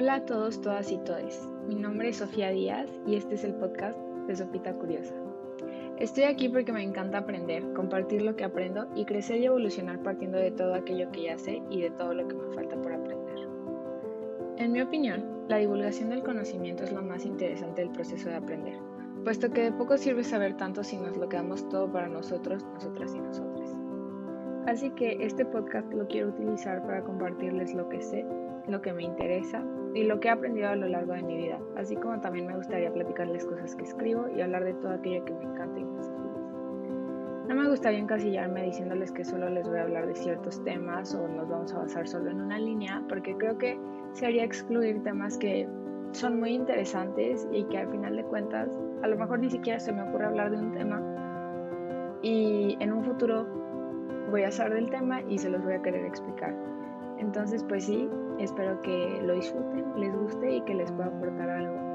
Hola a todos, todas y todes. Mi nombre es Sofía Díaz y este es el podcast de Sopita Curiosa. Estoy aquí porque me encanta aprender, compartir lo que aprendo y crecer y evolucionar partiendo de todo aquello que ya sé y de todo lo que me falta por aprender. En mi opinión, la divulgación del conocimiento es lo más interesante del proceso de aprender, puesto que de poco sirve saber tanto si nos lo quedamos todo para nosotros, nosotras y nosotras. Así que este podcast lo quiero utilizar para compartirles lo que sé, lo que me interesa y lo que he aprendido a lo largo de mi vida, así como también me gustaría platicarles cosas que escribo y hablar de todo aquello que me encanta y me hace. No me gustaría encasillarme diciéndoles que solo les voy a hablar de ciertos temas o nos vamos a basar solo en una línea, porque creo que se haría excluir temas que son muy interesantes y que al final de cuentas a lo mejor ni siquiera se me ocurre hablar de un tema y en un futuro voy a saber del tema y se los voy a querer explicar. Entonces, pues sí, espero que lo disfruten, les guste y que les pueda aportar algo.